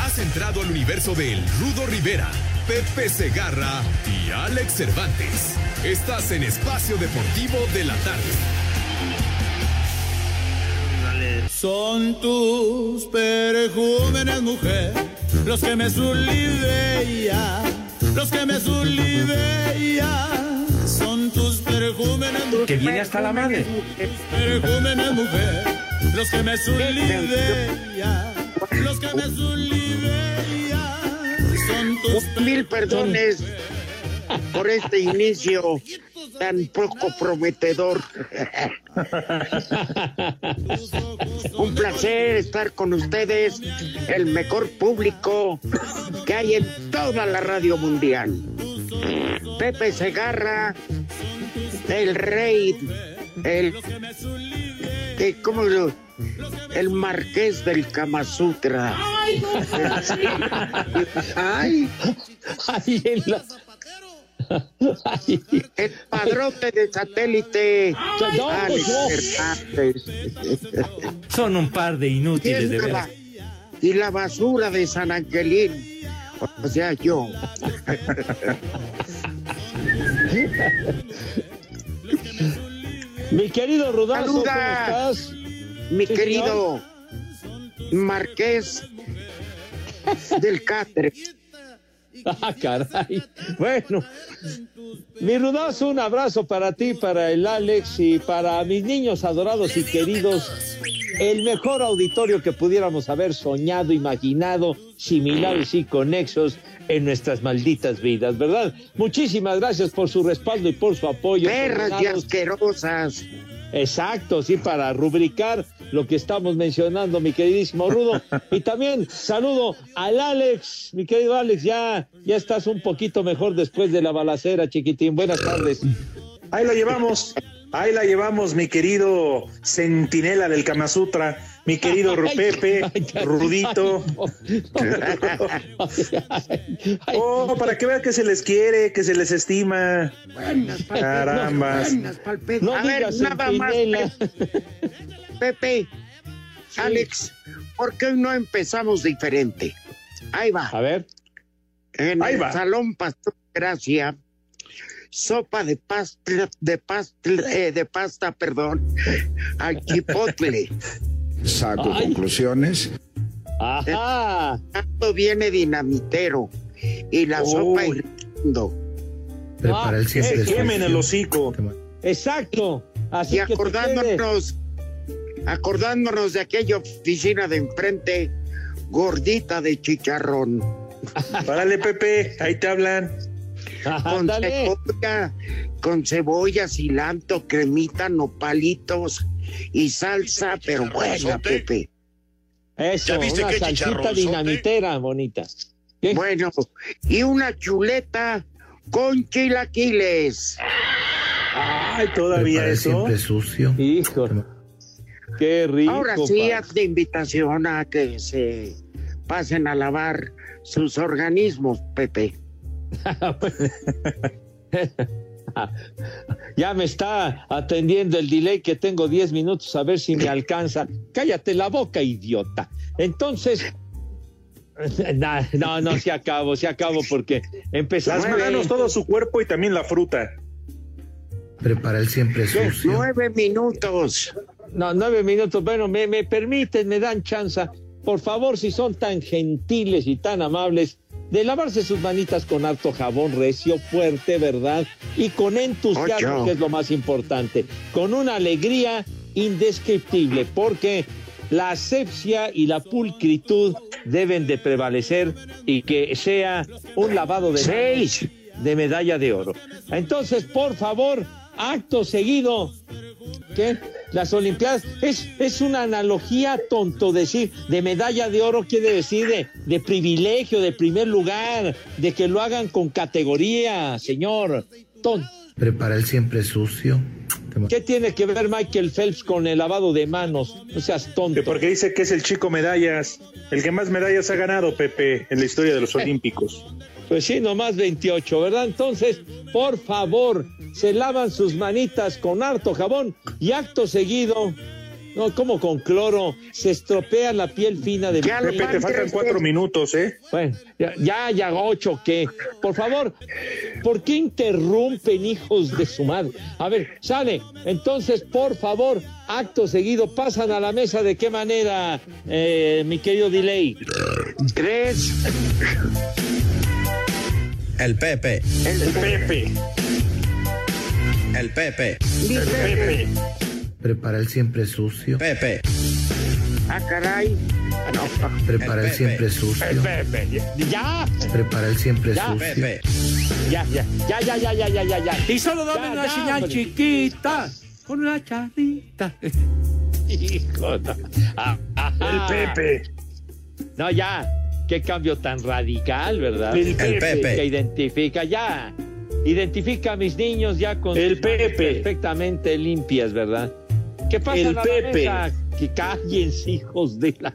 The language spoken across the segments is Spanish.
Has entrado al universo de El Rudo Rivera, Pepe Segarra y Alex Cervantes. Estás en Espacio Deportivo de la Tarde. Son tus perejúmenes, mujer, los que me sullivean, los que me sullivean. Son tus perejúmenes, mujer. Que viene hasta la madre. Perejúmenes, mujer, los que me sullivean, los que me sullivean. Mil perdones por este inicio tan poco prometedor. Un placer estar con ustedes, el mejor público que hay en toda la radio mundial. Pepe Segarra, el rey, el, ¿cómo lo- el marqués del Kama Sutra. Ay, Ahí en la- Ay, el padrote de satélite. Cervantes. Son un par de inútiles, de Y la veras. ba- y la basura de San Angelín. O sea, yo. Mi querido Rudazo, ¿cómo estás? Mi Sí, querido Marqués del Cáceres. Ah, caray. Bueno, mi Rudazo, un abrazo para ti, para el Alex y para mis niños adorados y queridos. El mejor auditorio que pudiéramos haber soñado, imaginado, similares y conexos en nuestras malditas vidas, ¿verdad? Muchísimas gracias por su respaldo y por su apoyo. Perras y asquerosas. Exacto, sí, para rubricar lo que estamos mencionando, mi queridísimo Rudo. Y también saludo al Alex, mi querido Alex, ya, ya estás un poquito mejor después de la balacera, chiquitín. Buenas tardes. Ahí la llevamos. Ay, la llevamos, mi querido centinela del Kama Sutra, mi querido Ay, Pepe, ay, ay, Rudito. ay, ay, Oh, para que vean que se les quiere, que se les estima. Buenas pa'l Carambas. Buenas. No A ver, digas nada más. Pepe. Alex, ¿por qué no empezamos diferente? Ahí va. A ver, En Ahí el va. Salón Pastor Gracia, sopa de pasta, de pasta, eh, de pasta, perdón, al chipotle. Saco Ay. conclusiones. ajá. Tanto viene dinamitero y la sopa hirviendo. Prepara el siempre Quemen el hocico. Exacto. Así Y que acordándonos, acordándonos de aquella oficina de enfrente, gordita de chicharrón, Párale, Pepe, ahí te hablan. Con cebolla, con cebolla, cilantro, cremita, nopalitos y salsa, pero buena, Pepe. Eso, ¿Ya viste una qué salsita dinamitera bonita. ¿Qué? Bueno, y una chuleta con chilaquiles. Ay, todavía eso. Hijo. Qué rico. Ahora sí, pa. hazle invitación a que se pasen a lavar sus organismos, Pepe. Ya me está atendiendo el delay que tengo 10 minutos a ver si me alcanza. Cállate la boca, idiota. Entonces, no, no, no, se acabo, se acabo porque empezamos. Las manos, todo su cuerpo y también la fruta. Prepara el siempre ¿Qué? Nueve minutos. No, nueve minutos. Bueno, me, me permiten, me dan chance. por favor, si son tan gentiles y tan amables, de lavarse sus manitas con harto jabón recio, fuerte, ¿verdad? Y con entusiasmo, que es lo más importante, con una alegría indescriptible, porque la asepsia y la pulcritud deben de prevalecer y que sea un lavado de Seis. de medalla de oro. Entonces, por favor, acto seguido, ¿qué? Las Olimpiadas es, es una analogía tonto decir de medalla de oro quiere decir de, de privilegio, de primer lugar, de que lo hagan con categoría, señor. Tonto. Prepara el siempre sucio. ¿Qué tiene que ver Michael Phelps con el lavado de manos? No seas tonto. Que porque dice que es el chico medallas, el que más medallas ha ganado, Pepe, en la historia de los Olímpicos. Pues sí, nomás 28, ¿verdad? Entonces, por favor, se lavan sus manitas con harto jabón y acto seguido, no como con cloro, se estropea la piel fina de Ya lo Pepe, te faltan cuatro minutos, ¿eh? Bueno, ya, ya, ya, ocho, ¿qué? Por favor, ¿por qué interrumpen, hijos de su madre? A ver, sale. Entonces, por favor, acto seguido, pasan a la mesa. ¿De qué manera, eh, mi querido Delay? Tres. El Pepe, El Pepe, el Pepe, el Pepe. Prepara el siempre sucio. Pepe, Ah, caray. Ah, no. Prepara el siempre sucio. Pepe, ya, Prepara el siempre Ya. sucio. Pepe, ya, ya, ya, ya, ya, ya, ya, ya, ya. Y solo dame una ya, señal hombre. chiquita con una charrita. Hijo. Ah. El Pepe. No, ya. Qué cambio tan radical, ¿verdad? El el Que Pepe, identifica ya. Identifica a mis niños ya con El Pepe. perfectamente limpias, ¿verdad? ¿Qué pasa El a la Pepe. mesa? Que cállense, hijos de la.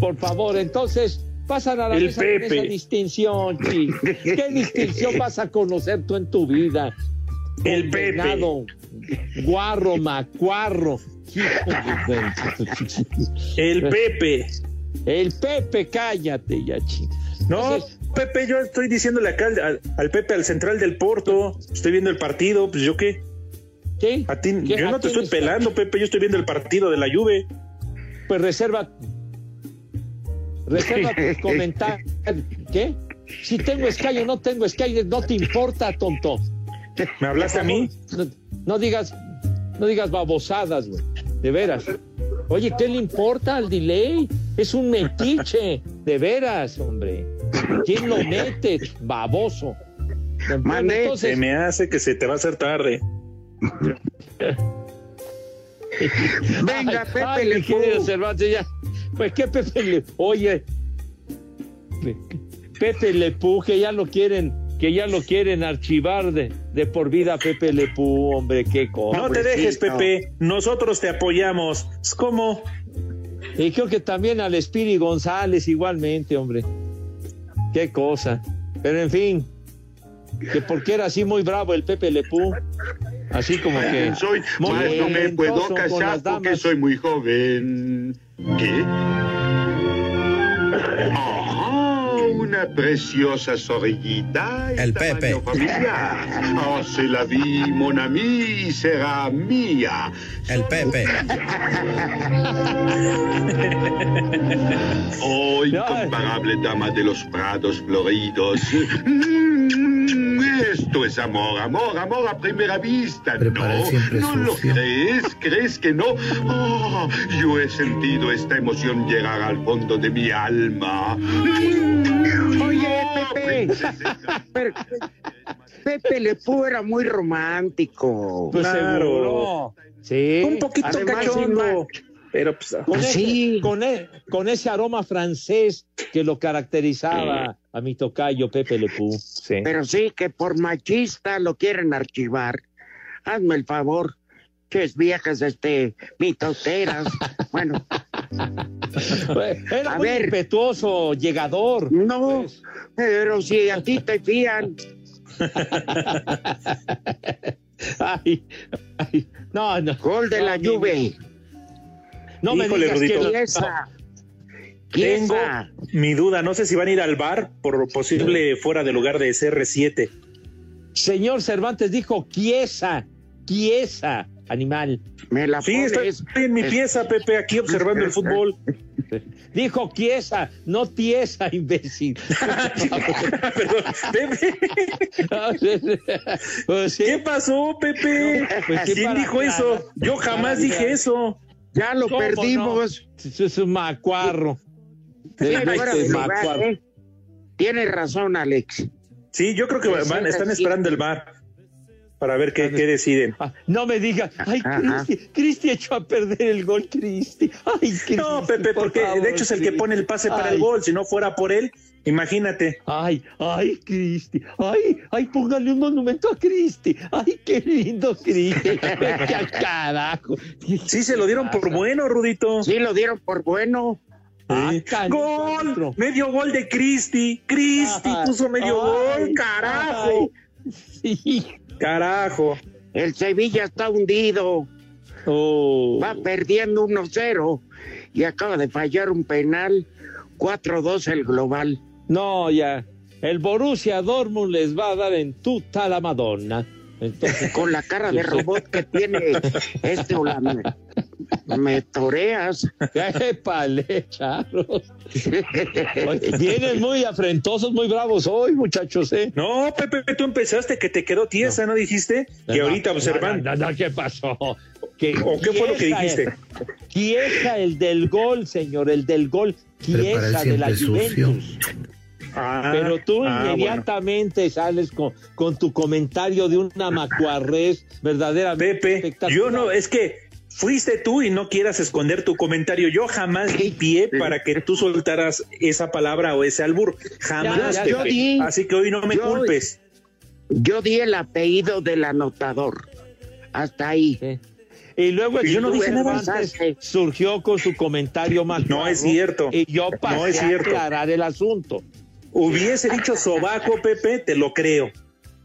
Por favor, entonces. Pasan a la El mesa con Pepe. esa distinción, chi. ¿Qué distinción vas a conocer tú en tu vida? El Pepe. Condenado, Guarro, macuarro. El Pepe. El Pepe, cállate ya. No, Entonces, Pepe, yo estoy diciéndole acá al, al- Pepe, al central del Porto, estoy viendo el partido, pues yo qué. ¿qué? A ti, ¿Qué? yo ¿A no te estoy está? pelando, Pepe, yo estoy viendo el partido de la Juve. Pues reserva. Reserva tus comentarios. ¿Qué? Si tengo Sky o no tengo Sky, no te importa, tonto. ¿Me hablaste a mí? No, no digas, no digas babosadas, güey. De veras. Oye, ¿qué le importa al delay? Es un metiche. De veras, hombre. ¿Quién lo mete? Baboso. Mande. entonces, Se me hace que se te va a hacer tarde. Venga, Ay, Pepe ay, Le mi querido Pew. Cervantes, ya. Pues qué Pepe Le Oye, Pe- Pepe Le Pew, que ya lo quieren, que ya lo quieren archivar de, de por vida a Pepe Le Pew, hombre, qué cosa. No te dejes. Pepe. Nosotros te apoyamos. Es como. Y creo que también al Espiri González igualmente, hombre. Qué cosa. Pero en fin, que porque era así muy bravo el Pepe Le Pew, así como que... Soy, muy maestro, me puedo casar porque soy muy joven. ¿Qué? Ah, una preciosa zorrillita. El Pepe. familiar. Oh, se la vi, mon ami, será mía. el Pepe, Oh, incomparable dama de los prados floridos. Mm, Esto es amor, amor, amor a primera vista. Prepara No, siempre no lo crees, crees que no. Oh, yo he sentido esta emoción llegar al fondo de mi alma. Oye, Pepe. Pero, Pepe Le Pew era muy romántico. Pues Claro. seguro. Sí. Un poquito Además, cachondo. Pero pues. con, ese, Sí. con, e- con ese aroma francés que lo caracterizaba a mi tocayo Pepe Le Pew. Sí. Pero sí que por machista lo quieren archivar. Hazme el favor. Ches viejas, este, mitoteras. bueno, Era A muy ver. impetuoso, llegador. no, Pues. pero si a ti te fían. Ay, ay, no, no. Gol de No, la Juve. No me Híjole, digas Rudito. que Chiesa. Tengo mi duda. No sé si van a ir al bar por posible fuera de lugar de CR7. Señor Cervantes dijo Chiesa, Chiesa. Animal. Me la Sí, estoy, pones. estoy en mi pieza, Pepe, aquí observando el fútbol. Dijo quiesa, no tiesa, imbécil. Perdón, Pepe. Pues sí. ¿Qué pasó, Pepe? Pues ¿Quién dijo eso? Yo jamás dije eso. Ya lo ¿Cómo perdimos. Eso es un macuarro. Sí, Este lugar. ¿eh? Tienes razón, Alex. Sí, yo creo que van, están esperando el bar para ver qué, qué deciden. Ah, no me diga, ay. Cristi, Cristi echó a perder el gol, Cristi. Ay, Cristi, No, Pepe, por porque favor, de hecho es el que pone el pase para Ay, el gol. Si no fuera por él, imagínate. Ay, ay, Cristi, ay, ay, póngale un monumento a Cristi. Ay, qué lindo, Cristi. Carajo. Sí, se lo dieron por bueno, Rudito. Sí, lo dieron por bueno. Ah, ¡Gol! Medio gol de Cristi. Cristi puso medio ay, gol. ¡Carajo! ay, sí. ¡Carajo! El Sevilla está hundido. Oh. Va perdiendo 1-0 y acaba de fallar un penal. 4-2 el global. No, ya. El Borussia Dortmund les va a dar en tuta la Madonna. Entonces, Con la cara de robot que tiene este holandés. Me toreas. ¡Épale, charros! Vienen muy afrentosos, muy bravos hoy, muchachos, ¿eh? No, Pepe, tú empezaste que te quedó tiesa, ¿no, dijiste? Que No, ahorita no, observan. No, no, no, ¿qué pasó? ¿Qué, ¿O qué fue lo que dijiste? Chiesa, el del gol, señor, el del gol. Chiesa de la. Juventus. Ah, Pero tú ah, bueno. inmediatamente sales con, con tu comentario de una macuarrés verdaderamente Pepe, espectacular. yo no, es que fuiste tú y no quieras esconder tu comentario. Yo jamás di pie para que tú soltaras esa palabra o ese albur. Jamás, Ya, ya, Pepe. yo di- Así que hoy no me yo- culpes. Yo di el apellido del anotador. Hasta ahí. Sí. Y luego el yo no dije nada. Surgió con su comentario más No es cierto. Y yo pasé No es a aclarar el asunto. Hubiese dicho sobaco, Pepe, te lo creo.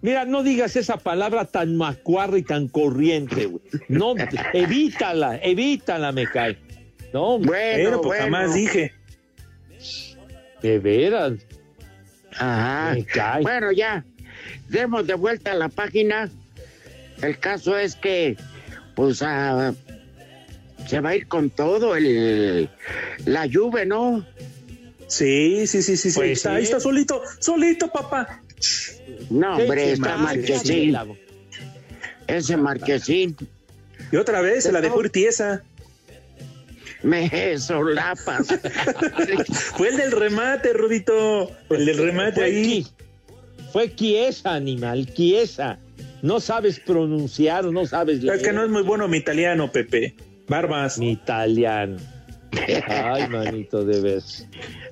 Mira, no digas esa palabra tan macuarra y tan corriente, güey. No, evítala, evítala, me cae. No, Bueno, Pero pues bueno. jamás dije. de veras, Ajá. me cae. Bueno, ya. Demos de vuelta a la página. El caso es que, pues, ah, se va a ir con todo el la lluvia, ¿no? Sí, sí, sí, sí, sí. Pues está, sí. ahí está solito, solito, papá. No, hombre, sí, está Marquesín. Ese Marquesín Y otra vez se la dejó ir tiesa. me solapas. Fue el del remate, Rudito. El del remate Fue ahí. qui- Fue quiesa, animal, quiesa. No sabes pronunciar, no sabes leer. Es que no es muy bueno mi italiano, Pepe. Barbas. Mi italiano. Ay, manito, de veras.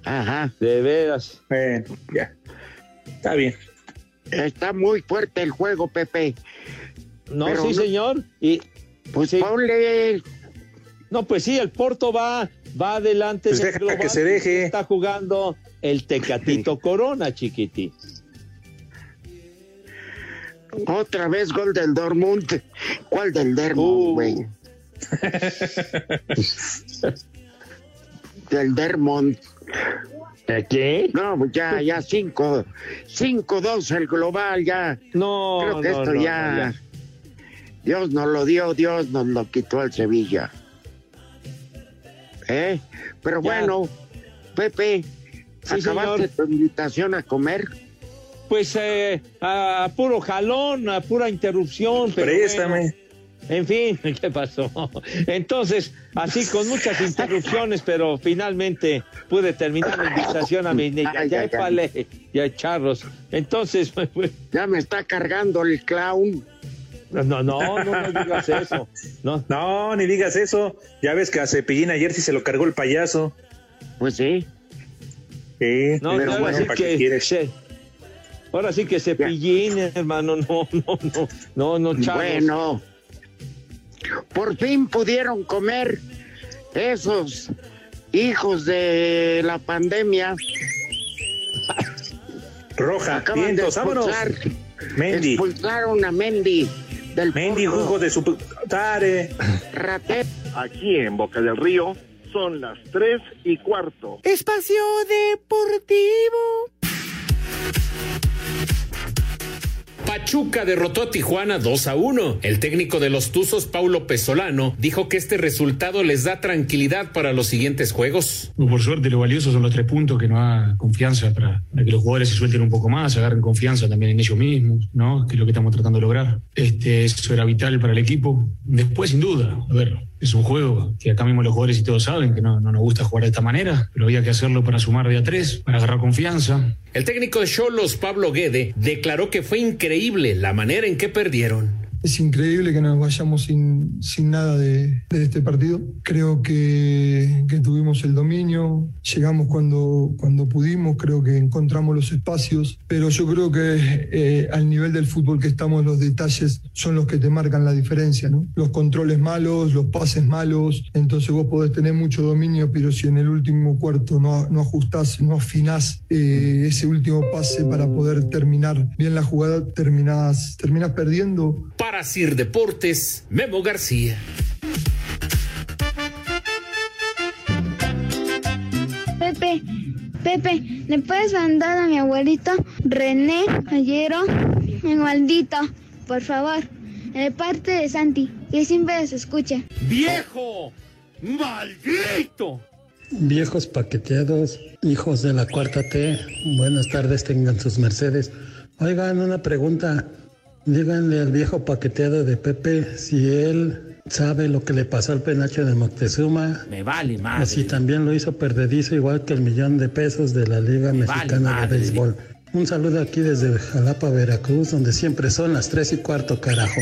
Ajá. De veras. Bueno, ya. Está bien. Está muy fuerte el juego, Pepe. No, Pero sí, no- señor. Y Pues Sí. ponle. no, pues sí, el Porto va, va adelante. Pues deja que se deje. Está jugando el Tecatito Corona, chiquití. Otra vez gol del Dortmund. ¿Cuál del Uh. Dermont, güey? del Dermont. ¿De qué? No, pues ya, ya cinco, cinco, dos el global, ya. No, Creo que no, esto no, ya, no, ya. Dios nos lo dio, Dios nos lo quitó al Sevilla. ¿Eh? Pero Ya. bueno, Pepe, Sí, acabaste señor. tu invitación a comer. Pues eh, a puro jalón, a pura interrupción. Pero Préstame. bueno, en fin, ¿qué pasó? Entonces, así con muchas interrupciones, pero finalmente pude terminar la invitación a mis niñas. Ay, Ya, épale, ya, charros. Entonces, pues, Ya me está cargando el clown. no, no, no, no me digas eso. No, No, ni digas eso. Ya ves que a Cepillín ayer sí se lo cargó el payaso. Pues sí. Sí, no, pero bueno, sí ¿para qué quieres? se- ahora sí que cepillín, hermano, no, no, no, no, no, charros. Bueno, por fin pudieron comer esos hijos de la pandemia. Roja, Acaban de vientos, vámonos. expulsar, Mendy, expulsaron a Mendy del Mendy, hijo de su... Tare. Rate- Aquí en Boca del Río son las 3 y cuarto. Espacio Deportivo. Pachuca derrotó a Tijuana 2 a 1. El técnico de los Tuzos, Paulo Pesolano, dijo que este resultado les da tranquilidad para los siguientes juegos. Por suerte, lo valioso son los tres puntos que nos da confianza para, para que los jugadores se suelten un poco más, agarren confianza también en ellos mismos, ¿no? Que es lo que estamos tratando de lograr. Este, eso era vital para el equipo. Después, sin duda, a ver, es un juego que acá mismo los jugadores y todos saben que no, no nos gusta jugar de esta manera, pero había que hacerlo para sumar de a tres, para agarrar confianza. El técnico de Cholos, Pablo Guede, declaró que fue increíble la manera en que perdieron. Es increíble que nos vayamos sin, sin nada de, de este partido. Creo que, que tuvimos el dominio, llegamos cuando, cuando pudimos, creo que encontramos los espacios, pero yo creo que eh, al nivel del fútbol que estamos, los detalles son los que te marcan la diferencia, ¿no? Los controles malos, los pases malos, entonces vos podés tener mucho dominio, pero si en el último cuarto no, no ajustás, no afinás eh, ese último pase para poder terminar bien la jugada, terminás, terminás perdiendo. Para Sir Deportes, Memo García. Pepe, Pepe, ¿le puedes mandar a mi abuelito René Ayero en maldito, por favor? De parte de Santi, que siempre se escucha. ¡Viejo! ¡Maldito! Viejos paqueteados, hijos de la cuarta T, buenas tardes, tengan sus mercedes. Oigan, una pregunta. Díganle al viejo paqueteado de Pepe si él sabe lo que le pasó al penacho de Moctezuma. Me vale O madre. si también lo hizo perdedizo igual que el millón de pesos de la Liga Mexicana de Béisbol. Un saludo aquí desde Jalapa, Veracruz, donde siempre son las tres y cuarto, carajo.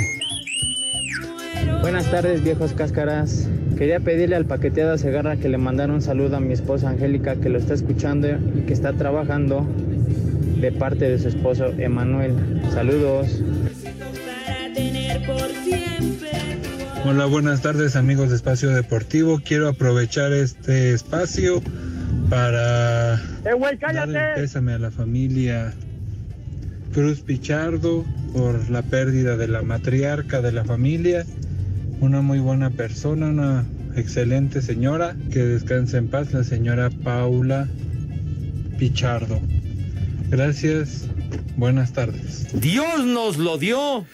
Buenas tardes, viejos cáscaras. Quería pedirle al paqueteado Segarra que le mandara un saludo a mi esposa Angélica, que lo está escuchando y que está trabajando de parte de su esposo Emanuel. Saludos. Hola, buenas tardes amigos de Espacio Deportivo. Quiero aprovechar este espacio para ¡Eh, güey, cállate! dar el pésame a la familia Cruz Pichardo por la pérdida de la matriarca de la familia. Una muy buena persona, una excelente señora. Que descanse en paz la señora Paula Pichardo. Gracias, buenas tardes. Dios nos lo dio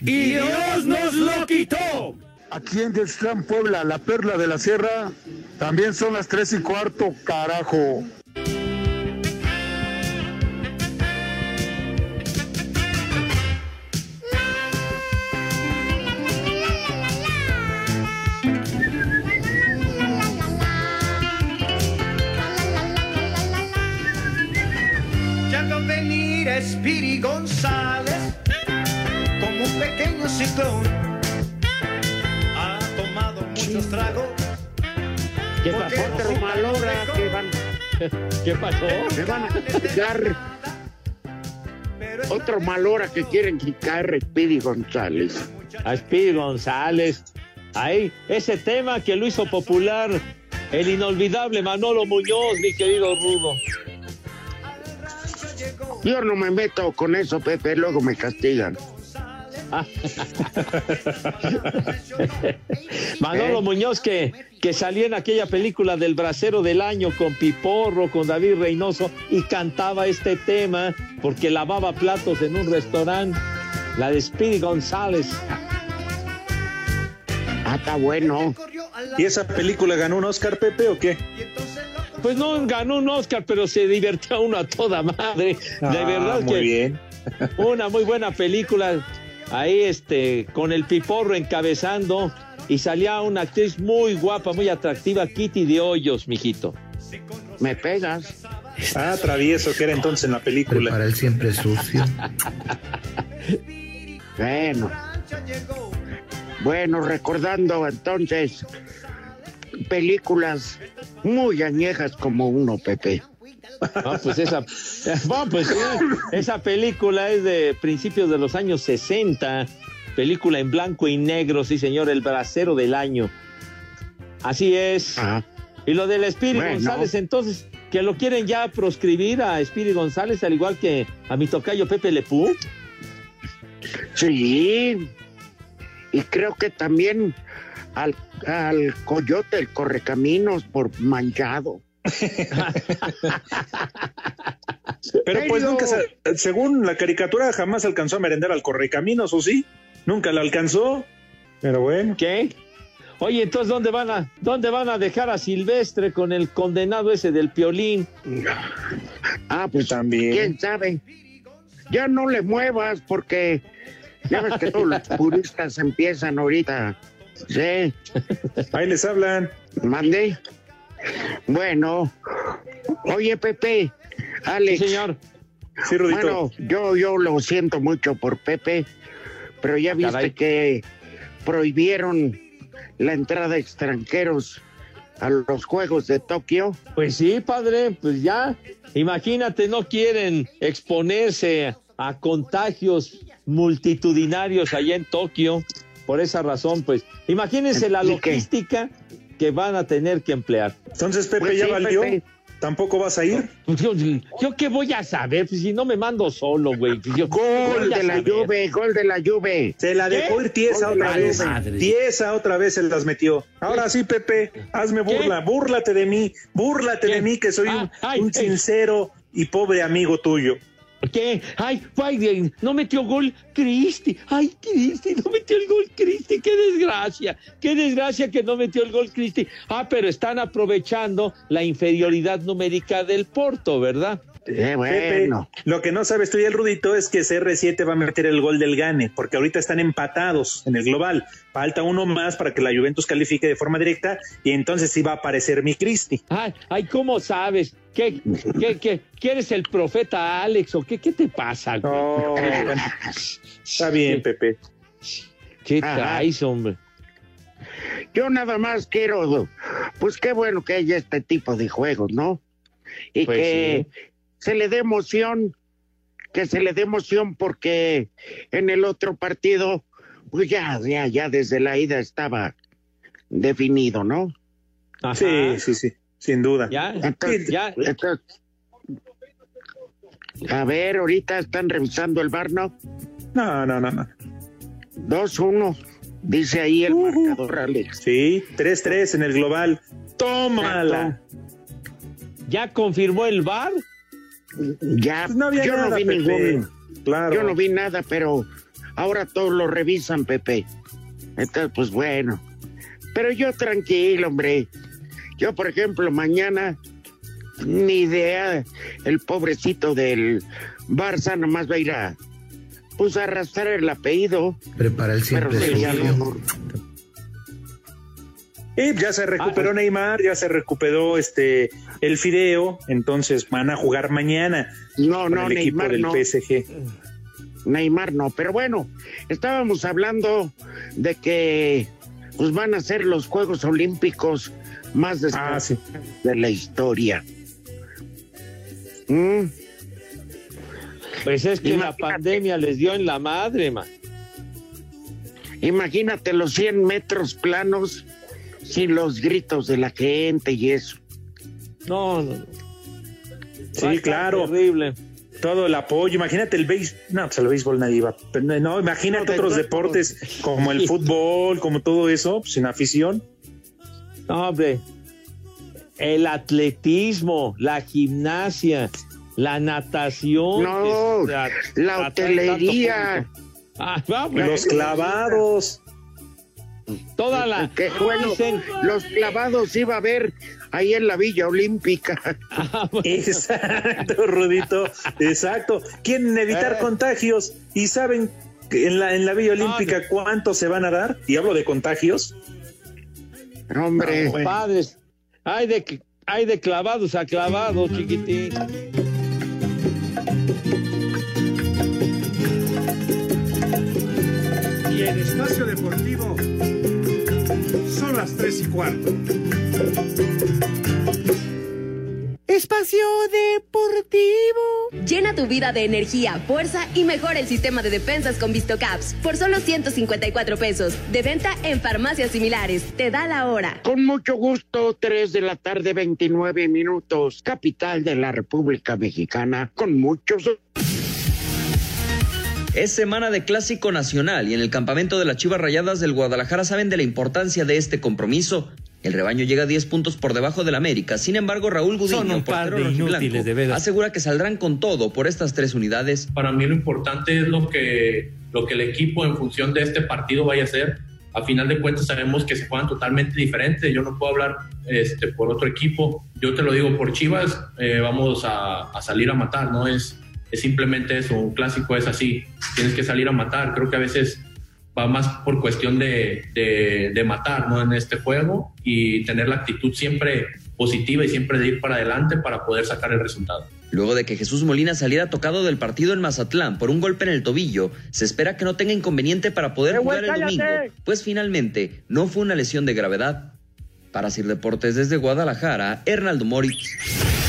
y Dios nos lo quitó. Aquí en Textlán, Puebla, la perla de la sierra, también son las tres y cuarto, carajo. Ciclón. Ha tomado muchos tragos. ¿Qué pasó? Otro malora que van. ¿Qué pasó? Me van a quitar. Otro malora que quieren quitar Speedy González. A Speedy González. Ahí, ese tema que lo hizo popular el inolvidable Manolo Muñoz, mi querido Rudo. Yo no me meto con eso, Pepe, luego me castigan. Manolo ¿Eh? Muñoz que, que salía en aquella película del bracero del año con Piporro, con David Reynoso y cantaba este tema porque lavaba platos en un restaurante, la de Speedy González. Ah, está bueno. ¿Y esa película ganó un Oscar, Pepe, o qué? Pues no ganó un Oscar, pero se divirtió uno a toda madre. de Ah, verdad muy que bien. una muy buena película. Ahí este, con el piporro encabezando. Y salía una actriz muy guapa, muy atractiva, Kitty de Hoyos, mijito. ¿Me pegas? Ah, travieso que era entonces en la película. Para él siempre sucio. Bueno. Bueno, recordando entonces películas muy añejas como uno, Pepe. No, pues esa, bueno, pues esa película es de principios de los años 60, película en blanco y negro, sí señor, el bracero del año. Así es. Y lo del Espíritu Bueno. González, entonces, que lo quieren ya proscribir a Espíritu González, al igual que a mi tocayo Pepe Lepú. Sí. Y creo que también al, al coyote, el correcaminos, por manchado. Pero pues nunca, se- según la caricatura, jamás alcanzó a merendar al correcaminos, ¿o sí? Nunca la alcanzó. Pero bueno. ¿Qué? Oye, entonces ¿dónde van a dónde van a dejar a Silvestre con el condenado ese del Piolín? Ah, pues también. quién sabe. Ya no le muevas porque ya ves que todos los puristas empiezan ahorita. Sí. Ahí les hablan. Mandé. Bueno. Oye, Pepe. Alex. señor. Sí, Rudito. Bueno, yo, yo lo siento mucho por Pepe, pero ya viste Caray. que prohibieron la entrada de extranjeros a los Juegos de Tokio. Pues sí, padre, pues ya. Imagínate, no quieren exponerse a contagios multitudinarios allá en Tokio. Por esa razón, pues, imagínense la logística que van a tener que emplear. Entonces, Pepe, Pues ¿ya sí, valió? Pepe. ¿Tampoco vas a ir? Pues yo, yo qué voy a saber, pues si no me mando solo, güey. Pues Gol de la? Juve, gol de la Juve. Se la dejó ¿Qué? ir tiesa otra vez. madre. Tiesa otra vez se las metió. Ahora sí, Pepe, hazme ¿Qué? burla. Búrlate de mí. Búrlate ¿Qué? de mí, que soy Ah, un, ay, un sincero y pobre amigo tuyo. ¿Qué? Ay, ay, no metió gol Cristi. Ay, Cristi, no metió el gol Cristi. Qué desgracia. Qué desgracia que no metió el gol Cristi. Ah, pero están aprovechando la inferioridad numérica del Porto, ¿verdad? Eh, Pepe, bueno. lo que no sabes tú y el Rudito es que CR7 va a meter el gol del Gane, porque ahorita están empatados en el global. Falta uno más para que la Juventus califique de forma directa y entonces sí va a aparecer mi Cristi. Ay, ay, ¿cómo sabes? ¿Qué, qué, qué, ¿Qué eres el profeta Alex o qué, qué te pasa? güey? No, bueno, está bien, Pepe. ¿Qué Ajá. traes, hombre? Yo nada más quiero, pues qué bueno que haya este tipo de juegos, ¿no? Y Pues que se le dé emoción, que se le dé emoción porque en el otro partido, pues ya, ya, ya desde la ida estaba definido, ¿no? Ajá. Sí, sí, sí, sin duda. Ya, Entonces, ya. entonces, a ver, ahorita están revisando el bar, ¿no? No, no, no, no. 2-1, dice ahí el marcador, Alex. Sí, 3-3 en el global. Tómala. ¿Ya confirmó el VAR? Ya, Pues no había yo no vi Pepe. ningún. Claro. Yo no vi nada, pero ahora todos lo revisan, Pepe. Entonces, pues bueno. Pero yo tranquilo, hombre. Yo, por ejemplo, mañana, ni idea, el pobrecito del Barça nomás va a ir a, pues, a arrastrar el apellido. Prepara el Pero siempre sí, ya sucio. no- Y ya se Ah, recuperó Neymar, ya se recuperó este el Fideo, entonces van a jugar mañana No, con no, el equipo Neymar del no. PSG. Neymar no, pero bueno, estábamos hablando de que pues van a ser los Juegos Olímpicos más Ah, sí. de la historia. Mm, Pues es que la Imagínate. pandemia les dio en la madre, man. imagínate los 100 metros planos sin los gritos de la gente y eso. No, no. Sí, claro. Terrible. Todo el apoyo, imagínate el béisbol, no, pues el béisbol nadie pero no, imagínate No, otros deportes como el fútbol, como todo eso, pues, sin afición. No, hombre. El atletismo, la gimnasia, la natación. No, tra- la hotelería. Ah. Los clavados. Toda la. Que bueno, dicen- los clavados iba a haber ahí en la Villa Olímpica. Ah, Exacto, Rudito. Exacto. Quieren evitar Eh. contagios y saben que en la, en la Villa Olímpica cuántos se van a dar. Y hablo de contagios. Hombre, Ah, bueno. Padres. Hay de, hay de clavados a clavados, chiquitín. Y en Espacio Deportivo son las tres y cuarto. Espacio Deportivo. Llena tu vida de energía, fuerza y mejora el sistema de defensas con VistoCaps por solo 154 pesos. De venta en farmacias similares. Te da la hora. con mucho gusto, 3 de la tarde, 29 minutos, capital de la República Mexicana, con muchos... Es semana de clásico nacional y en el campamento de las Chivas Rayadas del Guadalajara saben de la importancia de este compromiso El rebaño llega a 10 puntos por debajo del América. Sin embargo, Raúl Gudiño, portero rojiblanco, de asegura que saldrán con todo por estas tres unidades. Para mí lo importante es lo que, lo que el equipo en función de este partido vaya a hacer. A final de cuentas sabemos que se juegan totalmente diferentes. Yo no puedo hablar este, por otro equipo. Yo te lo digo por Chivas, eh, vamos a, a salir a matar, ¿no? Es, es simplemente eso, un clásico es así. Tienes que salir a matar. Creo que a veces va más por cuestión de, de, de matar, ¿no? En este juego y tener la actitud siempre positiva y siempre de ir para adelante para poder sacar el resultado. Luego de que Jesús Molina saliera tocado del partido en Mazatlán por un golpe en el tobillo, se espera que no tenga inconveniente para poder jugar el domingo, pues finalmente no fue una lesión de gravedad. Para Sir Deportes desde Guadalajara, Hernaldo Moritz.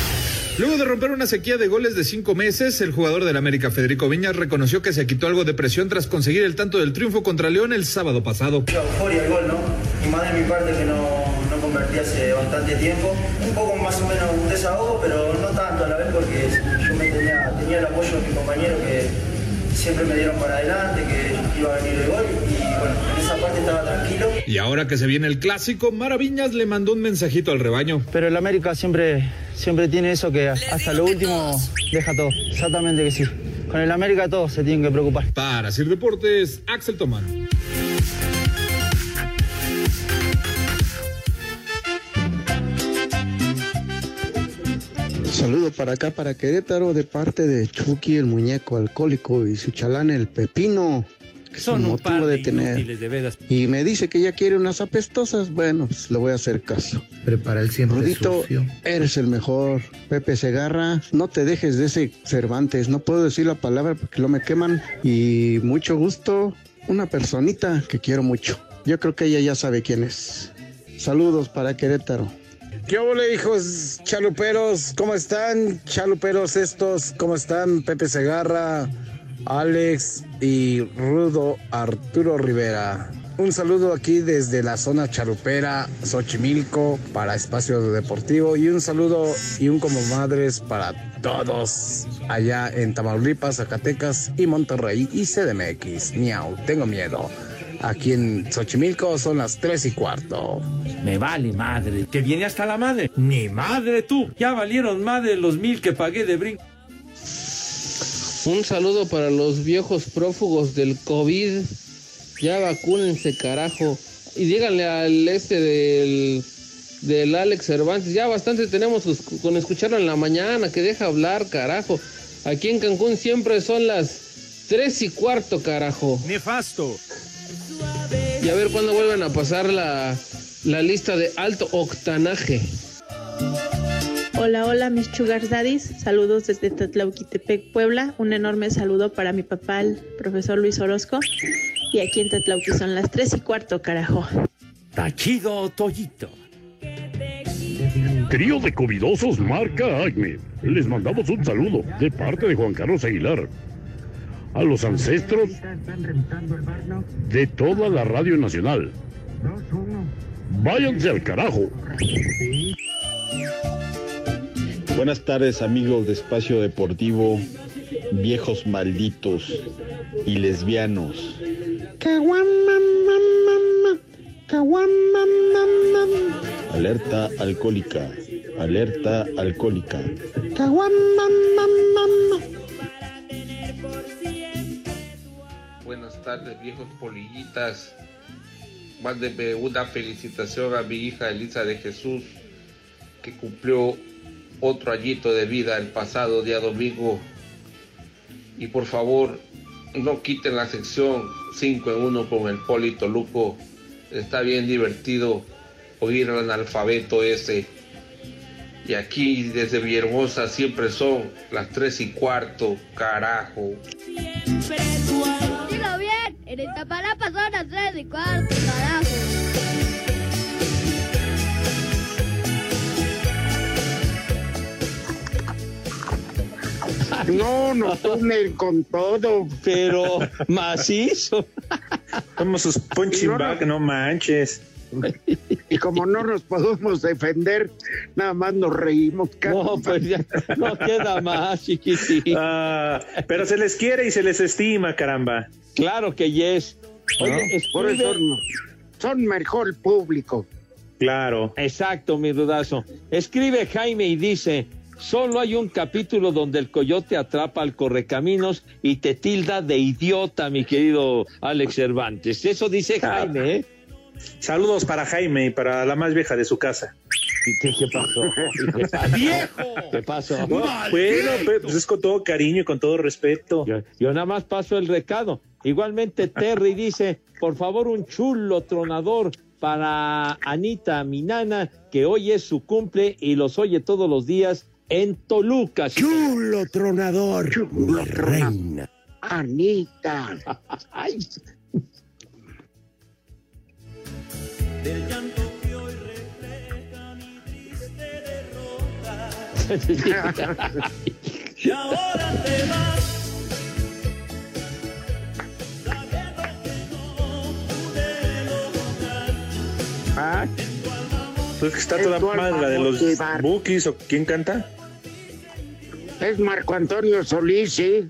Luego de romper una sequía de goles de cinco meses, el jugador del América Federico Viñas reconoció que se quitó algo de presión tras conseguir el tanto del triunfo contra León el sábado pasado. euforia el gol, ¿no? Y más de mi parte que no, no convertí hace bastante tiempo. Un poco más o menos un desahogo, pero no tanto a la vez porque yo me tenía, tenía el apoyo de mi compañero que siempre me dieron para adelante, que iba a venir el gol y bueno, en esa parte estaba tranquilo. Y ahora que se viene el clásico, Maraviñas le mandó un mensajito al rebaño. Pero el América siempre, siempre tiene eso que hasta lo último deja todo. Exactamente que sí. Con el América todos se tienen que preocupar. Para Sir Deportes, Axel Tomán. Saludo para acá, para Querétaro, de parte de Chucky, el muñeco alcohólico, y su chalán, el pepino. Son un par de de tener. de veras. Y me dice que ya quiere unas apestosas. Bueno, pues le voy a hacer caso. Prepara el siempre Rudito, sucio. eres el mejor. Pepe Segarra, no te dejes de ese Cervantes. No puedo decir la palabra porque lo me queman. Y mucho gusto, una personita que quiero mucho. Yo creo que ella ya sabe quién es. Saludos para Querétaro. ¿Qué ole, hijos chaluperos? ¿Cómo están? Chaluperos estos, ¿cómo están? Pepe Segarra, Alex y Rudo Arturo Rivera. Un saludo aquí desde la zona charupera, Xochimilco, para Espacio Deportivo. Y un saludo y un como madres para todos allá en Tamaulipas, Zacatecas y Monterrey y CDMX. Miau, tengo miedo. Aquí en Xochimilco son las tres y cuarto. Me vale madre. Que viene hasta la madre. Ni madre tú. Ya valieron madre los mil que pagué de brinco. Un saludo para los viejos prófugos del COVID. Ya vacúnense, carajo. Y díganle al este del, del Alex Cervantes. Ya bastante tenemos con escucharlo en la mañana. Que deja hablar, carajo. Aquí en Cancún siempre son las tres y cuarto, carajo. Nefasto. Y a ver cuándo vuelven a pasar la, la lista de alto octanaje. Hola, hola, mis sugar daddies. Saludos desde Tatlauquitepec, Puebla. Un enorme saludo para mi papá, el profesor Luis Orozco. Y aquí en Tatlauqui son las tres y cuarto, carajo. Tachido Toyito. Trío de covidosos marca Acme. Les mandamos un saludo de parte de Juan Carlos Aguilar. A los ancestros de toda la Radio Nacional. Váyanse al carajo. Buenas tardes amigos de Espacio Deportivo, viejos malditos y lesbianos. Alerta alcohólica, alerta alcohólica. Buenas tardes, viejos polillitas. Mándenme una felicitación a mi hija Elisa de Jesús, que cumplió otro añito de vida el pasado día domingo. Y por favor, no quiten la sección 5 en 1 con el Polito Luco. Está bien divertido oír al analfabeto ese. Y aquí desde Villahermosa siempre son las 3 y cuarto, carajo. Dilo bien, en Iztapalapa son las tres y cuarto, carajo. No, no túnel con todo. Pero macizo. Somos sus punching No, no. bag, no manches. Y como no nos podemos defender, nada más nos reímos. No, pues ya no queda más, chiquitín. Ah, pero se les quiere y se les estima, caramba. Claro que yes. Oye, Por eso no- son mejor público. Claro. Exacto, mi rudazo. Escribe Jaime y dice, solo hay un capítulo donde el coyote atrapa al correcaminos y te tilda de idiota, mi querido Alex Cervantes. Eso dice Jaime, ¿eh? Saludos para Jaime y para la más vieja de su casa. ¿Qué, qué pasó? ¡Viejo! ¿Qué pasó? Bueno, pues es con todo cariño y con todo respeto. Yo, yo nada más paso el recado. Igualmente Terry dice, por favor un chulo tronador para Anita, mi nana, que hoy es su cumple y los oye todos los días en Toluca. Chulo tronador, chulo reina. Anita. Ay. Del llanto que hoy refleja mi triste derrota. y ahora te vas. sabiendo que no pude lograr Ah. Pues que está toda madre la de los. Bookies o quién canta. Es Marco Antonio Solís, sí,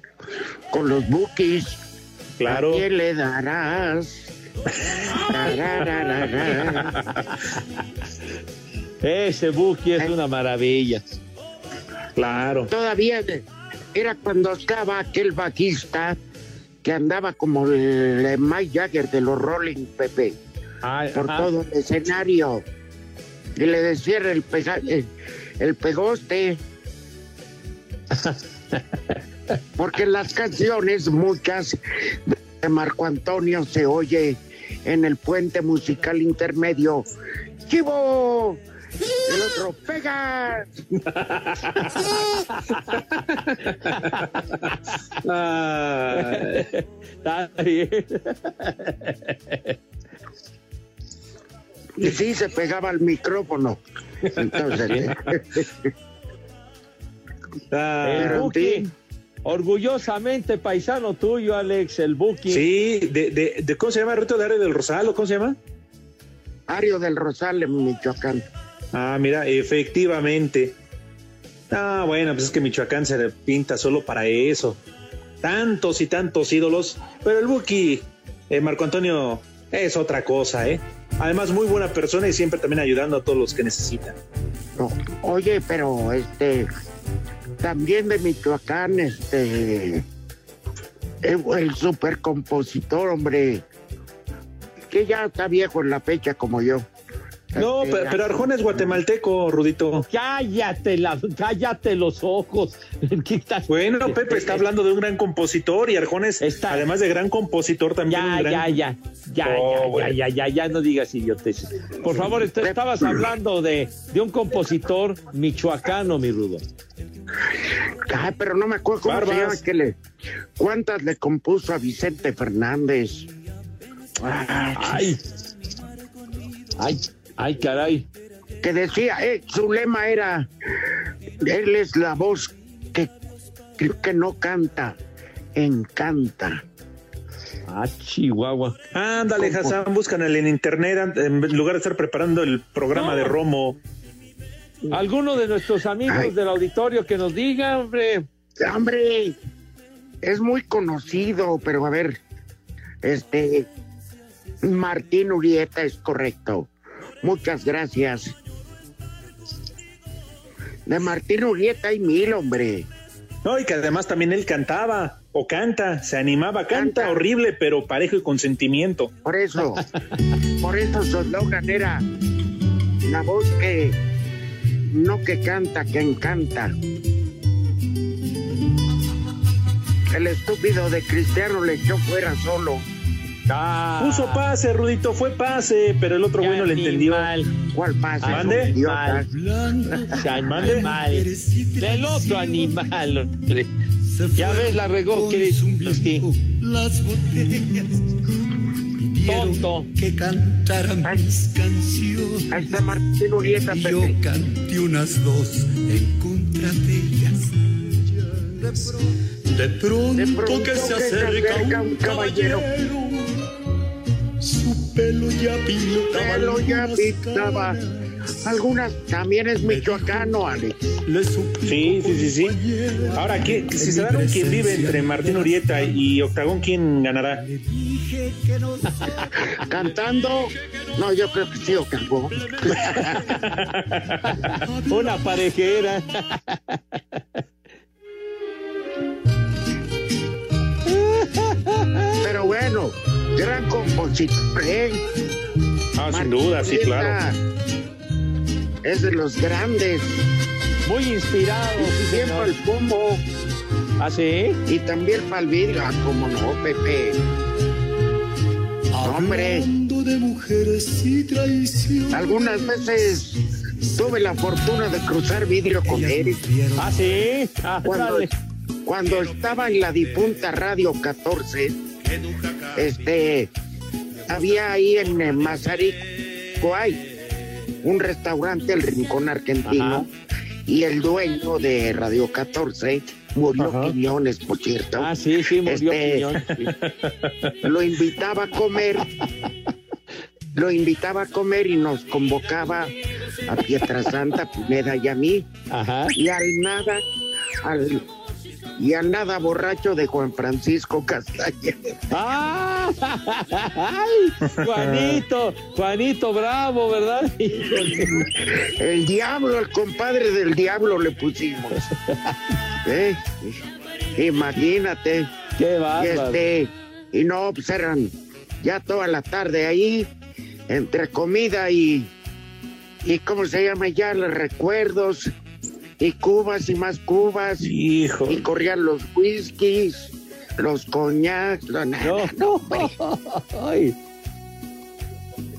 con los bookies. Claro. ¿A quién le darás? Ese Buki es una maravilla. Claro. Todavía era cuando estaba aquel bajista que andaba como el Mike Jagger de los Rolling Pepe por ajá. todo el escenario y le decían el, pega- el, el pegoste porque las canciones muchas de Marco Antonio se oye en el puente musical intermedio. Chivo el otro pega. Está bien. y sí se pegaba al micrófono. Entonces El Buki, orgullosamente paisano tuyo, Alex, el Buki. Sí, de, de, de- ¿cómo se llama? ¿Reto de Ario del Rosal o cómo se llama? Ario del Rosal en Michoacán Ah, mira, efectivamente. Ah, bueno, pues es que Michoacán se pinta solo para eso. Tantos y tantos ídolos, pero el Buki, eh, Marco Antonio, es otra cosa, ¿eh? Además, muy buena persona y siempre también ayudando a todos los que necesitan. No, Oye, pero este también de Michoacán, este el, el super compositor, hombre, que ya está viejo en la fecha como yo. No, pero, pero Arjona es guatemalteco, Rudito. Cállate, la, cállate los ojos. ¿Qué estás- Bueno, Pepe está hablando de un gran compositor y Arjona es, además de gran compositor, también Ya, un gran... ya, ya, ya, Oh, ya, bueno. ya, ya, ya, ya, no digas idioteces. Por favor, est- estabas hablando de, de un compositor michoacano, mi rudo. Ay, pero no me acuerdo cómo se Barbas. llama que le cuántas le compuso a Vicente Fernández. Ay, ay, ay, caray. Que decía, eh, su lema era él es la voz que, que, que no canta, encanta. Ah, Chihuahua. Ándale, Hassan, búscanle en internet en lugar de estar preparando el programa No. de Romo. ¿Alguno de nuestros amigos Ay. del auditorio que nos diga, hombre? Hombre, es muy conocido, pero a ver, este, Martín Urieta es correcto. Muchas gracias. De Martín Urieta hay mil, hombre. No, y que además también él cantaba o canta, se animaba, canta, horrible, pero parejo y con sentimiento. Por eso, por eso su eslogan era la voz que no que canta, que encanta. El estúpido de Cristiano le echó fuera solo. Puso pase, Rudito, fue pase, pero el otro bueno le entendió. ¿Cuál pase? ¿Mande? Animal. Del otro animal, hombre. Ya ves, la regó, Cristi. Las botellas Tonto. que cantaran mis canciones. Ahí está Martín Urieta, Y yo canté unas dos en contra de ellas. De pronto, De pronto que se acerca un caballero, su pelo ya pintaba. Pelo ya algunas pintaba. Algunas también es michoacano, Alex. Sí, sí, sí, sí. Ahora, ¿qué, si se dan un quien vive entre Martín Urieta y Octagón, ¿quién ganará? Cantando, no, yo creo que sí o cantó. Una parejera. gran compositor, ¿eh? Ah, sin duda, sí, claro. Es de los grandes. Muy inspirado. Y tiempo el pombo. ¿Ah, sí? Y también para el vidrio, ah, como no, Pepe. Hombre. de mujeres y traición. Algunas veces tuve la fortuna de cruzar vidrio con él. ¿Ah, sí? Ah, cuando, cuando estaba en la difunta Radio 14, este, había ahí en eh, Mazarico, hay un restaurante, el Rincón Argentino, y el dueño de Radio 14 murió Quiñones, por cierto. Ah, sí, sí, murió Este, Quiñones. Lo invitaba a comer, lo invitaba a comer y nos convocaba a Pietrasanta, Pineda y a mí. Y al nada, al, y al nada borracho de Juan Francisco Castañeda. ¡Ah! ¡Ay! Juanito, Juanito Bravo, ¿verdad? El diablo, el compadre del diablo le pusimos. ¿Eh? Imagínate. Qué Y, este, y no, eran ya toda la tarde ahí, entre comida y, y ¿cómo se llama ya? Los recuerdos, y cubas y más cubas. Y corrían los whiskies, los coñacs, lo- nada, no. Ay.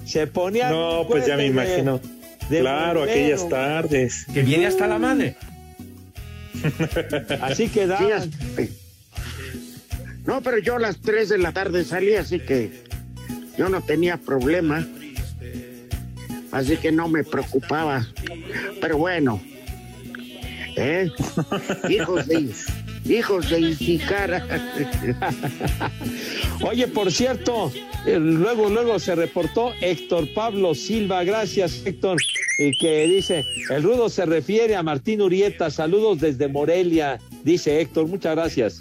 Se ponía. No, pues ya me imagino. Claro, aquellas tardes. Que viene hasta la madre. Así que da. Sí, No, pero yo a las 3 de la tarde salí, así que yo no tenía problema. Así que no me preocupaba. Pero bueno. ¿Eh? Hijos de... Hijos de Isicara. Oye, por cierto, eh, luego, luego se reportó Héctor Pablo Silva, gracias Héctor, y que dice, el rudo se refiere a Martín Urieta, saludos desde Morelia, dice Héctor, muchas gracias.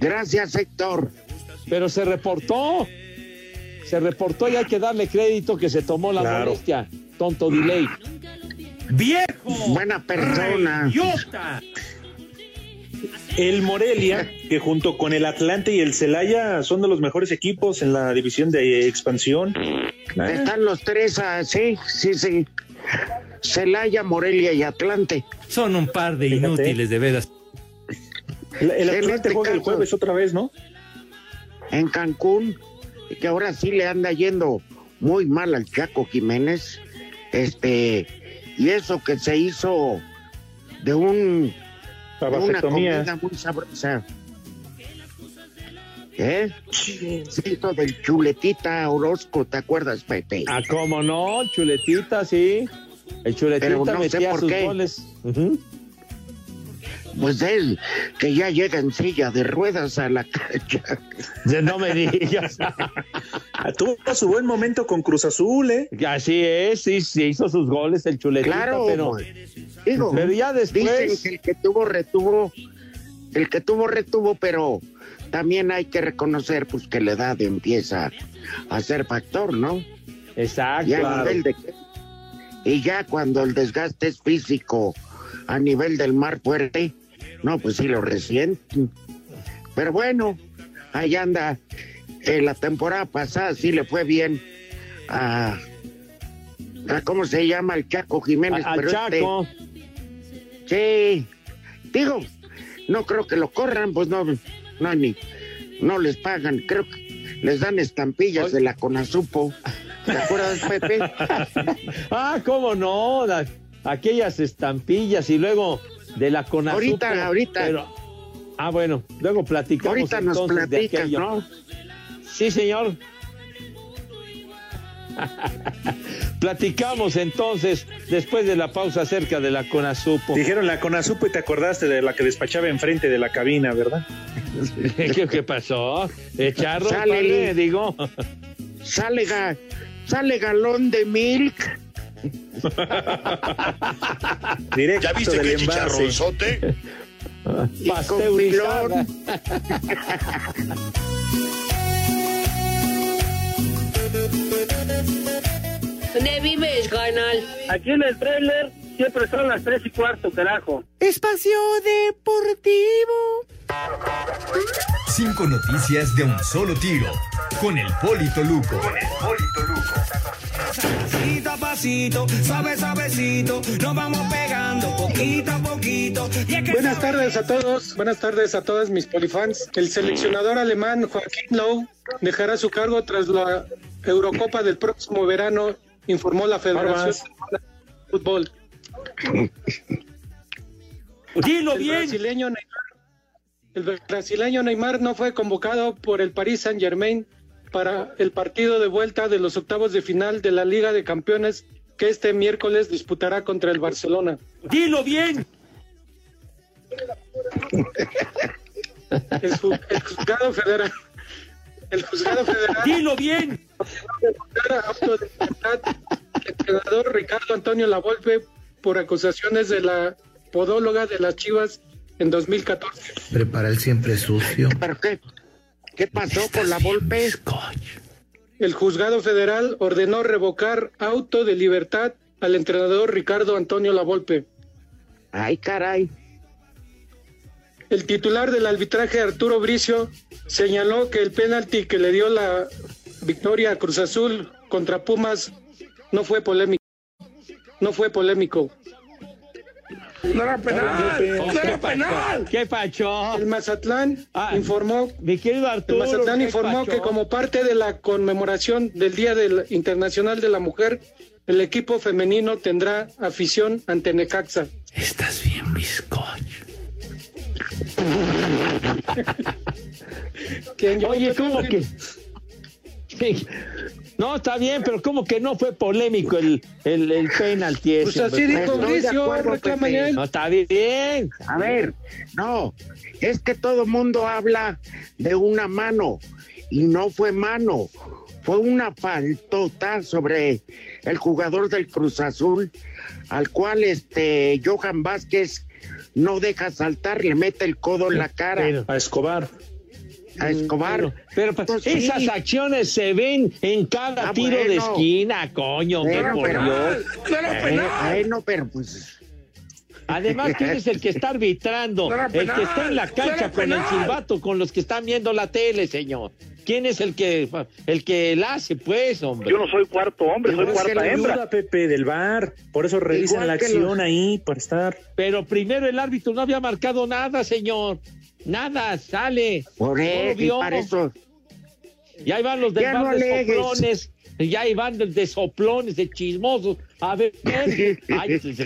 Gracias, Héctor. Pero se reportó, se reportó y hay que darle crédito que se tomó la Claro. molestia, tonto delay. ¡Viejo! Buena persona. ¡Idiota! El Morelia, que junto con el Atlante y el Celaya son de los mejores equipos en la división de expansión. Están los tres, ah, sí, sí, sí. Celaya, Morelia y Atlante. Son un par de inútiles, de veras. El, Atlante este juega el jueves otra vez, ¿no? en Cancún, y que ahora sí le anda yendo muy mal al Chaco Jiménez. Este, y eso que se hizo de un La de una comida muy sabrosa. ¿Eh? Se hizo del chuletita Orozco, ¿te acuerdas, Pepe? Ah, cómo no, chuletita, sí. El chuletita Pero no sé metía por sus qué. goles. Ujú. Pues él, que ya llega en silla de ruedas a la cancha. No me digas. Tuvo su buen momento con Cruz Azul, ¿eh? Así es, sí, sí hizo sus goles el chuletita, Claro, pero, digo, pero ya Dicen después. que el que tuvo retuvo, el que tuvo retuvo, pero también hay que reconocer pues que la edad empieza a ser factor, ¿no? Exacto. Ya a claro. nivel de y ya cuando el desgaste es físico a nivel del mar fuerte, no, pues sí lo resienten. Pero bueno, ahí anda. Eh, la temporada pasada sí le fue bien a, a ¿cómo se llama? El Chaco Jiménez. A- al pero este- Chaco. Sí, digo, no creo que lo corran, pues no, no, ni, no les pagan, creo que les dan estampillas de la Conasupo. ¿Te acuerdas, Pepe? ah, cómo no, la- aquellas estampillas y luego de la Conasupo. Ahorita, ahorita. pero- ah, bueno, luego platicamos Ahorita nos entonces de platicas, aquello. ¿no? Sí, señor. Platicamos entonces, después de la pausa acerca de la Conasupo. Dijeron la Conasupo y te acordaste de la que despachaba enfrente de la cabina, ¿verdad? ¿Qué, qué pasó? ¿Eh, charro, Sale. padre? digo. Sale, ga- sale galón de milk. Directo ¿Ya viste qué chicharronzote? Pasteurizada. ¿Dónde vives, canal? Aquí en el trailer siempre son las tres y cuarto, carajo. Espacio Deportivo. Cinco noticias de un solo tiro. Con el Polito Luco. Con el Polito Luco. Pasito a pasito, suave suavecito, nos vamos pegando poquito a poquito. Buenas tardes a todos, buenas tardes a todos mis polifans. El seleccionador alemán Joaquín Lowe dejará su cargo tras la Eurocopa del próximo verano, informó la Federación de Fútbol. Dilo el bien. Brasileño Neymar, el brasileño Neymar no fue convocado por el Paris Saint Germain para el partido de vuelta de los octavos de final de la Liga de Campeones que este miércoles disputará contra el Barcelona. Dilo bien. El, ju- el juzgado federal. El juzgado federal. Dilo bien. al entrenador Ricardo Antonio Lavolpe por acusaciones de la podóloga de las Chivas en 2014. Prepara el siempre sucio. ¿Pero qué? ¿Qué pasó con la Volpe? El juzgado federal ordenó revocar auto de libertad al entrenador Ricardo Antonio Lavolpe. Ay, caray. El titular del arbitraje Arturo Bricio señaló que el penalti que le dio la victoria a Cruz Azul contra Pumas no fue polémico. No fue polémico. No era penal. No era penal. ¿Qué pacho? El Mazatlán Ah, informó Mi querido El Arturo. Mazatlán ¿qué informó pacho? que como parte de la conmemoración del Día del- Internacional de la Mujer, el equipo femenino tendrá afición ante Necaxa. Estás bien, bizcocho. Oye, ¿cómo que? No, está bien, pero ¿cómo que no fue polémico el, el, el penalti ese? Pues así dijo Bricio, él. No, está bien. A ver, no, es que todo mundo habla de una mano y no fue mano, fue una faltota sobre el jugador del Cruz Azul, al cual este Johan Vázquez no deja saltar, le mete el codo en la cara A Escobar. A Escobar. Pero pues, Pues sí. esas acciones se ven en cada Ah, tiro de esquina, coño, Bueno, por pero- Dios. No era Eh, penal. bueno, pero pues Además, ¿quién es el que está arbitrando? No el que está en la no cancha con el silbato, con los que están viendo la tele, señor. ¿Quién es el que el que la hace, pues, hombre? Yo no soy cuarto hombre, soy cuarta la hembra. Ayuda, Pepe, del bar. Por eso revisan la acción los- ahí, para estar. Pero primero el árbitro no había marcado nada, señor. Nada, sale. por eso, para eso, Y ahí van los no bar de soplones. Y ahí van de, de soplones, de chismosos. A ver, ay,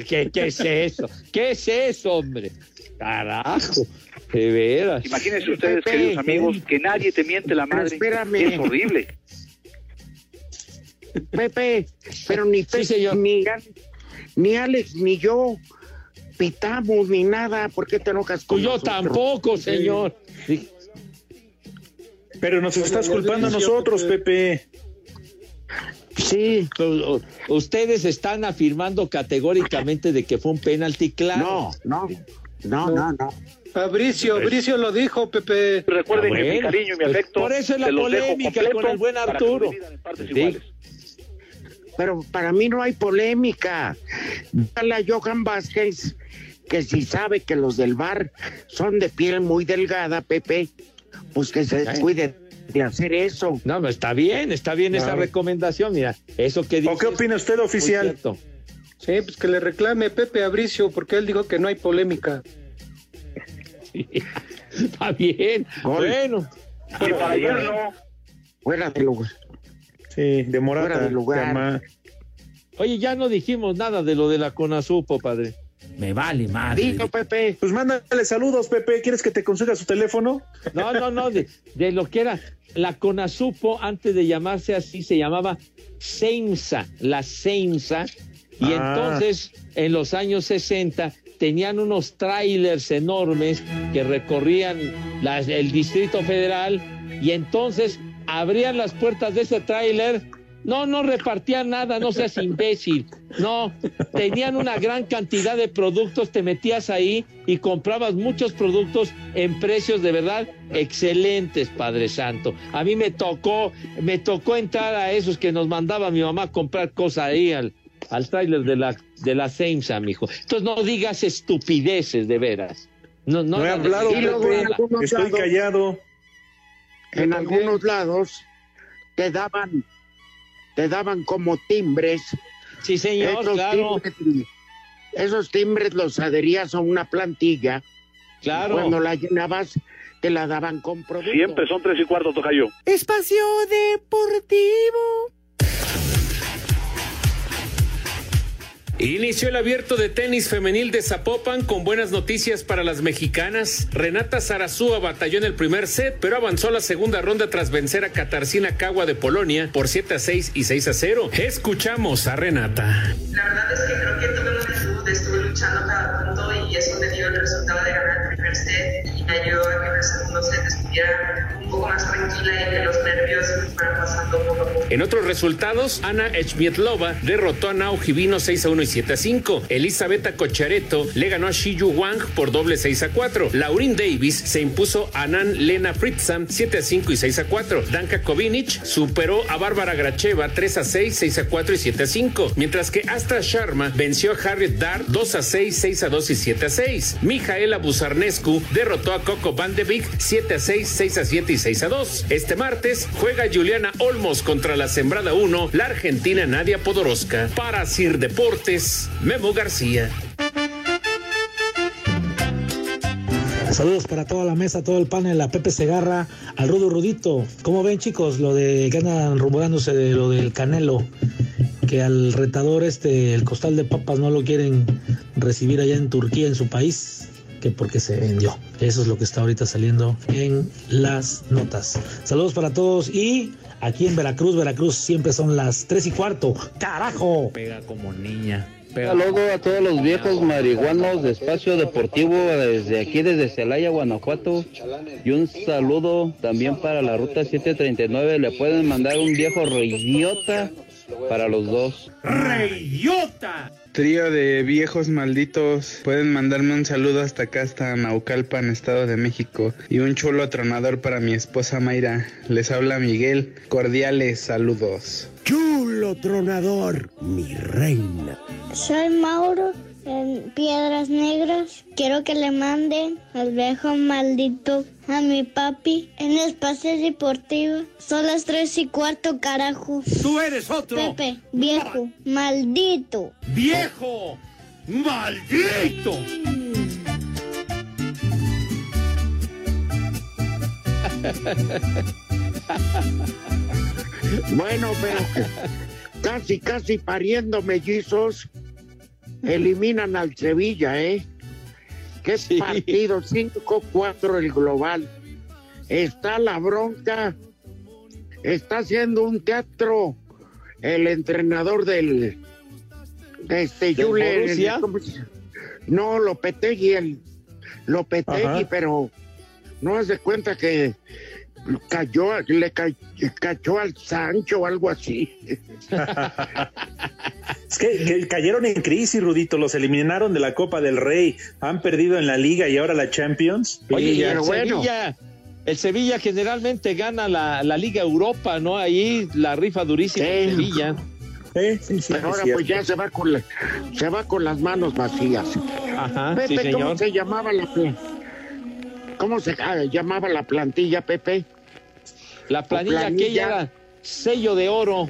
¿qué, ¿qué es eso? ¿Qué es eso, hombre? Carajo, de veras. Imagínense ustedes, Pepe, queridos amigos, que nadie te miente la madre. espérame. Es horrible. Pepe, pero ni, Sí, señor. ni, ni Alex ni yo pitamos ni nada. ¿Por qué te enojas con Pues yo nosotros? tampoco, señor. Sí. Pero nos estás culpando a nosotros, Pepe. Sí, Ustedes están afirmando categóricamente de que fue un penalti claro. no, no, no, no, no. Fabricio, Bricio lo dijo, Pepe. Recuerden Ah, que mi bueno, cariño y mi pues, afecto por eso es la polémica con el buen Arturo. Sí. Pero para mí no hay polémica. Dale a Johan Vázquez que si sabe que los del bar son de piel muy delgada, Pepe, pues que se descuide de hacer eso. No, no, está bien, está bien esa recomendación. Mira, eso que dice. ¿O qué opina usted, oficial? Sí, pues que le reclame Pepe a Bricio, porque él dijo que no hay polémica. Está bien. Gol. Bueno. Y para ayer no. Fuera de lugar. Sí, de Morata. Fuera de lugar. Oye, ya no dijimos nada de lo de la Conasupo, padre. Me vale madre. Digo, Pepe. Pues mándale saludos, Pepe. ¿Quieres que te consiga su teléfono? No, no, no, de, de lo que era la Conasupo, antes de llamarse así, se llamaba CEMSA, la CEMSA, y Ah. entonces en los años 60 tenían unos trailers enormes que recorrían la- el Distrito Federal y entonces abrían las puertas de ese tráiler No, no repartían nada, no seas imbécil. No, tenían una gran cantidad de productos, te metías ahí y comprabas muchos productos en precios de verdad excelentes, Padre Santo. A mí me tocó, me tocó entrar a esos que nos mandaba mi mamá a comprar cosas ahí al, al tráiler de la, de la Seimsa, mijo. Entonces no digas estupideces, de veras. No, no, No he hablado, Pepe. Estoy lados- callado. En algunos lados te daban, te daban como timbres. Sí, señor, claro. Timbres, esos timbres los adherías a una plantilla. Claro. Cuando la llenabas, te la daban con producto. Siempre son tres y cuarto, tocayo. Espacio Deportivo. Inició el abierto de tenis femenil de Zapopan con buenas noticias para las mexicanas. Renata Zarazúa batalló en el primer set, pero avanzó a la segunda ronda tras vencer a Katarzyna Kawa de Polonia por 7 a 6 y 6 a 0. Escuchamos a Renata. La verdad es que creo que tuve una actitud, estuve luchando cada punto y eso me dio el resultado de ganar el primer set y me ayudó a que en el segundo set estuviera un poco más tranquila y que los nervios fueran pasando poco a poco. En otros resultados, Ana Echmietlova derrotó a Nao Givino 6 a 1 y 7 a 5. Elisabetta Cochareto le ganó a Shiyu Wang por doble 6 a 4. Laurin Davis se impuso a Nan Lena Fritzam 7 a 5 y 6 a 4. Danka Kovinic superó a Bárbara Gracheva 3 a 6, 6 a 4 y 7 a 5. Mientras que Astra Sharma venció a Harriet Dart 2 a 6, 6 a 2 y 7 a 6. Mijaela Buzarnescu derrotó a Coco Van de Beek 7 a 6, 6 a 7 y 6 a 2. Este martes juega Juliana Olmos contra la sembrada 1, la argentina Nadia Podoroska. Para Sir Deportes, Memo García. Saludos para toda la mesa, todo el panel, a Pepe Segarra, al Rudo Rudito. ¿Cómo ven, chicos, lo de que andan rumorándose de lo del Canelo? Que al retador este, el costal de papas, no lo quieren recibir allá en Turquía, en su país, que porque se vendió. Eso es lo que está ahorita saliendo en las notas. Saludos para todos y aquí en Veracruz, Veracruz siempre son las tres y cuarto. ¡Carajo! Pega como niña. Saludo a todos los viejos marihuanos de Espacio Deportivo desde aquí, desde Celaya, Guanajuato. Y un saludo también para la Ruta 739. Le pueden mandar un viejo reyota para los dos. ¡Reyota! Trío de viejos malditos, pueden mandarme un saludo hasta acá, hasta Naucalpan, Estado de México, y un chulo tronador para mi esposa Mayra. Les habla Miguel, cordiales saludos. Chulo tronador, mi reina. Soy Mauro en Piedras Negras. Quiero que le manden al viejo maldito a mi papi en espacio deportivo. Son las tres y cuarto, carajo. Tú eres otro. Pepe, viejo, maldito. ¡Viejo! ¡Maldito! Bueno, pero casi, casi pariendo mellizos, eliminan al Sevilla, ¿eh? ¿Qué partido? 5-4 el global. Está la bronca. Está haciendo un teatro el entrenador del... Este, ¿Del Julen. No, Lopetegui, el Lopetegui, Ajá. pero no se cuenta que cayó, le ca- cachó al Sancho o algo así. Es que, que cayeron en crisis, Rudito. Los eliminaron de la Copa del Rey. Han perdido en la Liga y ahora la Champions. Oye, Sí, y ya. el Sevilla, el Sevilla generalmente gana la, la Liga Europa, ¿no? Ahí la rifa durísima el Sevilla. Pero ahora pues ya se va con la- se va con las manos vacías. Ajá, Pepe, sí, ¿cómo señor. se llamaba la ¿Cómo se ah, llamaba la plantilla, Pepe? La planilla, planilla. aquella era sello de oro.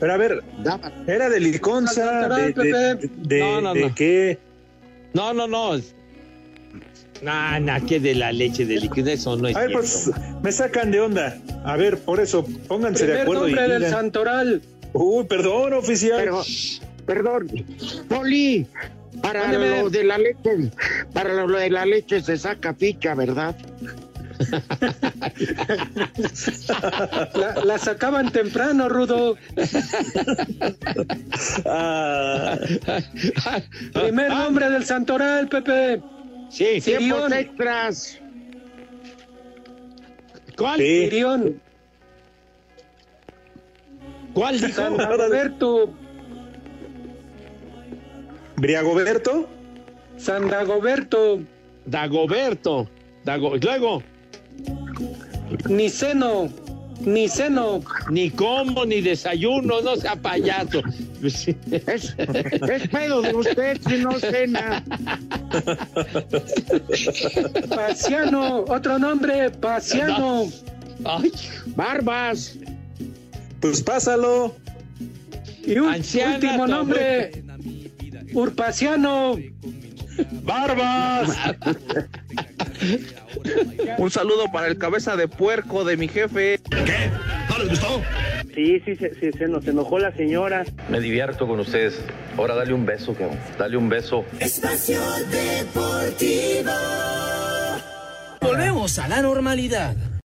Pero a ver, era de Liconza, de, de, de- No, no, de no. qué. No, no, no. No, no, que de la leche de líquido, eso no es A ver, pues me sacan de onda. A ver, por eso, pónganse de Primer acuerdo. y nombre del digan. Santoral. Uy, perdón, oficial. Pero, perdón, Poli, para Mándeme. lo de la leche, para lo de la leche se saca ficha, ¿verdad? La, la sacaban temprano, Rudo. Ah. Primer nombre del Santoral, Pepe. Sí, Tiempos extras. ¿Cuál? Sí. Sirión. ¿Cuál dijo? San Dagoberto. ¿Briagoberto? San Dagoberto. Dagoberto. Dago... Luego. Ni seno. Ni seno. Ni como, ni desayuno, no sea payaso. Es, es pedo de usted si no cena. Pasiano. Otro nombre. Pasiano. Ay, Barbas. Pues pásalo. Y un Anciana, último nombre. Urpaciano. ¡Barbas! Un saludo para el cabeza de puerco de mi jefe. ¿Qué? ¿No les gustó? Sí, sí, sí, sí, se nos enojó la señora. Me divierto con ustedes. Ahora dale un beso, cabrón. Dale un beso. Espacio Deportivo. Volvemos a la normalidad.